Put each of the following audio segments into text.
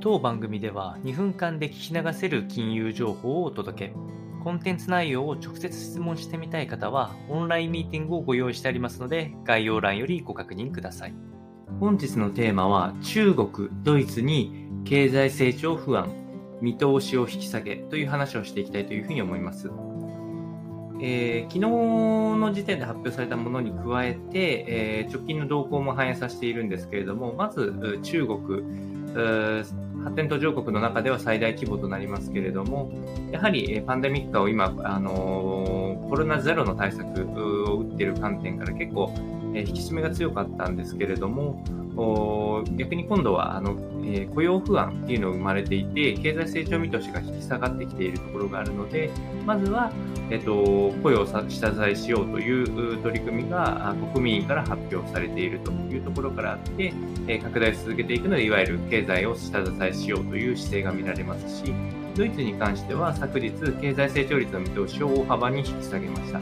当番組では2分間で聞き流せる金融情報をお届け。コンテンツ内容を直接質問してみたい方は、オンラインミーティングをご用意してありますので、概要欄よりご確認ください。本日のテーマは、中国、ドイツに経済成長不安、見通しを引き下げという話をしていきたいというふうに思います。えー、昨日の時点で発表されたものに加えて、えー、直近の動向も反映させているんですけれども、まず中国、発展途上国の中では最大規模となりますけれども、やはりパンデミック化を今、あのコロナゼロの対策を打っている観点から結構、え引き締めが強かったんですけれども、逆に今度はあの、えー、雇用不安っていうのが生まれていて、経済成長見通しが引き下がってきているところがあるので、まずは、えっ、と、雇用を下支えしようという取り組みが国民から発表されているというところからあって、え、拡大し続けていくので、いわゆる経済を下支えしようという姿勢が見られますし、ドイツに関しては昨日、経済成長率の見通しを大幅に引き下げました。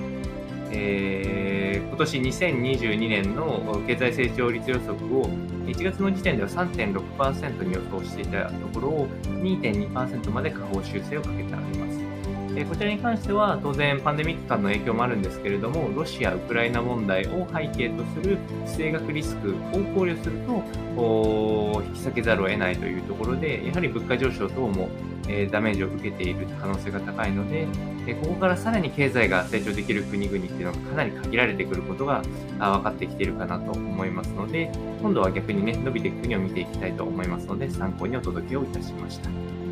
えー、今年2022年の経済成長率予測を1月の時点では3.6%に予想していたところを2.2%まで下方修正をかけてあります。えこちらに関しては当然パンデミック間の影響もあるんですけれども、ロシア・ウクライナ問題を背景とする地政学リスクを考慮すると、引き下げざるを得ないというところで、やはり物価上昇等もえダメージを受けている可能性が高いので、えここからさらに経済が成長できる国々っていうのがかなり限られてくることが分かってきているかなと思いますので、今度は逆にね、伸びていく国を見ていきたいと思いますので、参考にお届けをいたしました。